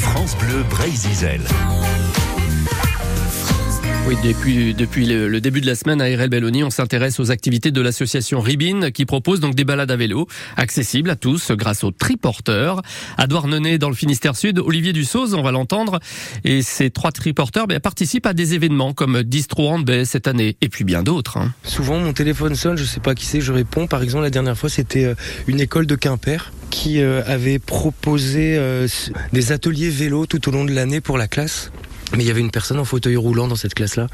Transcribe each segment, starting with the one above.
France Bleu Brésil. Oui, depuis, depuis le, le, début de la semaine à RL Belloni, on s'intéresse aux activités de l'association Ribine qui propose donc des balades à vélo accessibles à tous grâce aux triporteurs. À Douarnenez, dans le Finistère Sud, Olivier Dussauz, on va l'entendre, et ces trois triporteurs ben, participent à des événements comme Distro Handbay cette année et puis bien d'autres. Hein. Souvent, mon téléphone sonne, je sais pas qui c'est, je réponds. Par exemple, la dernière fois, c'était euh, une école de Quimper qui euh, avait proposé euh, des ateliers vélo tout au long de l'année pour la classe. Mais il y avait une personne en fauteuil roulant dans cette classe-là.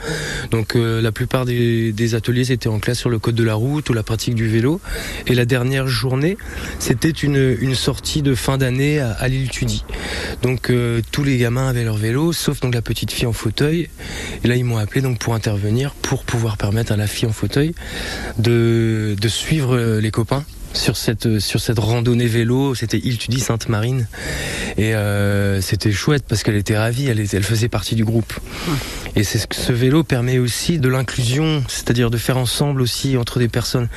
Donc euh, la plupart des, ateliers étaient en classe sur le code de la route ou la pratique du vélo. Et la dernière journée, c'était une, sortie de fin d'année à, l'île Tudy. Donc tous les gamins avaient leur vélo, sauf donc la petite fille en fauteuil. Et là ils m'ont appelé donc pour intervenir, pour pouvoir permettre à la fille en fauteuil de, suivre les copains sur cette sur cette randonnée vélo. C'était île Tudy Sainte Marine et euh, c'était chouette parce qu'elle était ravie. Elle, était, elle faisait partie du groupe. Et c'est ce que ce vélo permet aussi de l'inclusion, c'est-à-dire de faire ensemble aussi entre des personnes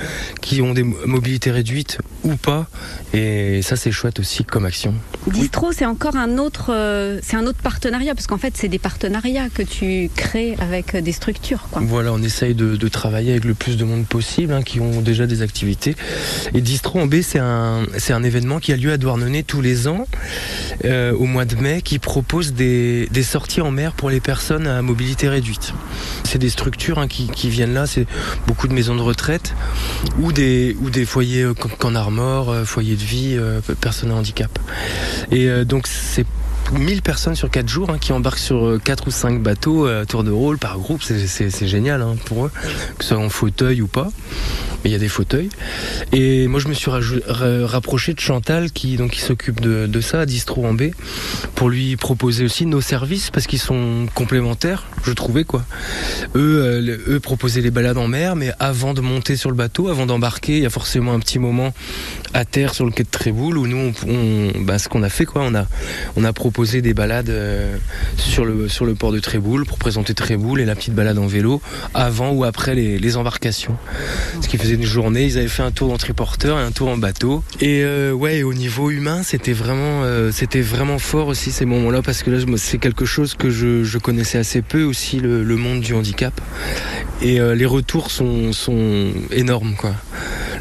qui ont des mobilités réduites ou pas. Et ça c'est chouette aussi comme action. Distro, c'est encore un autre, euh, c'est un autre partenariat parce qu'en fait c'est des partenariats que tu crées avec des structures. Quoi. Voilà, on essaye de, de, travailler avec le plus de monde possible hein, qui ont déjà des activités. Et Distro en B, c'est un, c'est un événement qui a lieu à Douarnenez tous les ans euh, au mois de mai qui propose des, sorties en mer pour les personnes à mobilité réduite. C'est des structures hein, qui, viennent là, c'est beaucoup de maisons de retraite ou des, foyers euh, Can Armor, euh, foyers de vie, euh, personnes à handicap. Et donc c'est 1000 personnes sur 4 jours hein, qui embarquent sur 4 ou 5 bateaux à tour de rôle par groupe. C'est génial hein, pour eux, que ce soit en fauteuil ou pas. Mais il y a des fauteuils. Et moi, je me suis rapproché de Chantal qui, qui s'occupe de, ça à Distro en B pour lui proposer aussi nos services parce qu'ils sont complémentaires, je trouvais quoi. Eux, euh, eux proposaient les balades en mer, mais avant de monter sur le bateau, avant d'embarquer, il y a forcément un petit moment à terre sur le quai de Tréboul où nous, bah, ce qu'on a fait quoi, on a, on a proposé des balades euh, sur le sur le port de Tréboul pour présenter Tréboul et la petite balade en vélo avant ou après les, les embarcations. Ce qui faisait une journée, ils avaient fait un tour en triporteur et un tour en bateau. Et euh, ouais, au niveau humain, c'était vraiment euh, c'était vraiment fort aussi ces moments-là parce que là c'est quelque chose que je, connaissais assez peu aussi le, le monde du handicap. Et les retours sont sont énormes quoi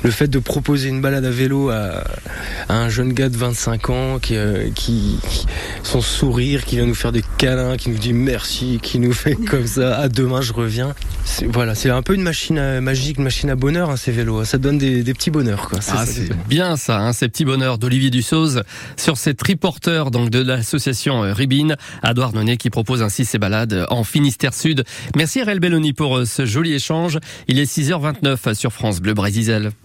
le fait de proposer une balade à vélo à, à un jeune gars de 25 ans qui, euh, qui, qui, son sourire, qui vient nous faire des câlins, qui nous dit merci, qui nous fait comme ça, à demain je reviens. Voilà, c'est un peu une machine à, magique, une machine à bonheur hein, ces vélos. Ça donne des, des petits bonheurs. Quoi. Ah, c'est bien ça, hein, ces petits bonheurs d'Olivier Dussauz sur ces triporteurs donc de l'association Ribine à Douarnenez qui propose ainsi ces balades en Finistère Sud. Merci RL Belloni pour ce joli échange. Il est 6h29 sur France Bleu Brésil.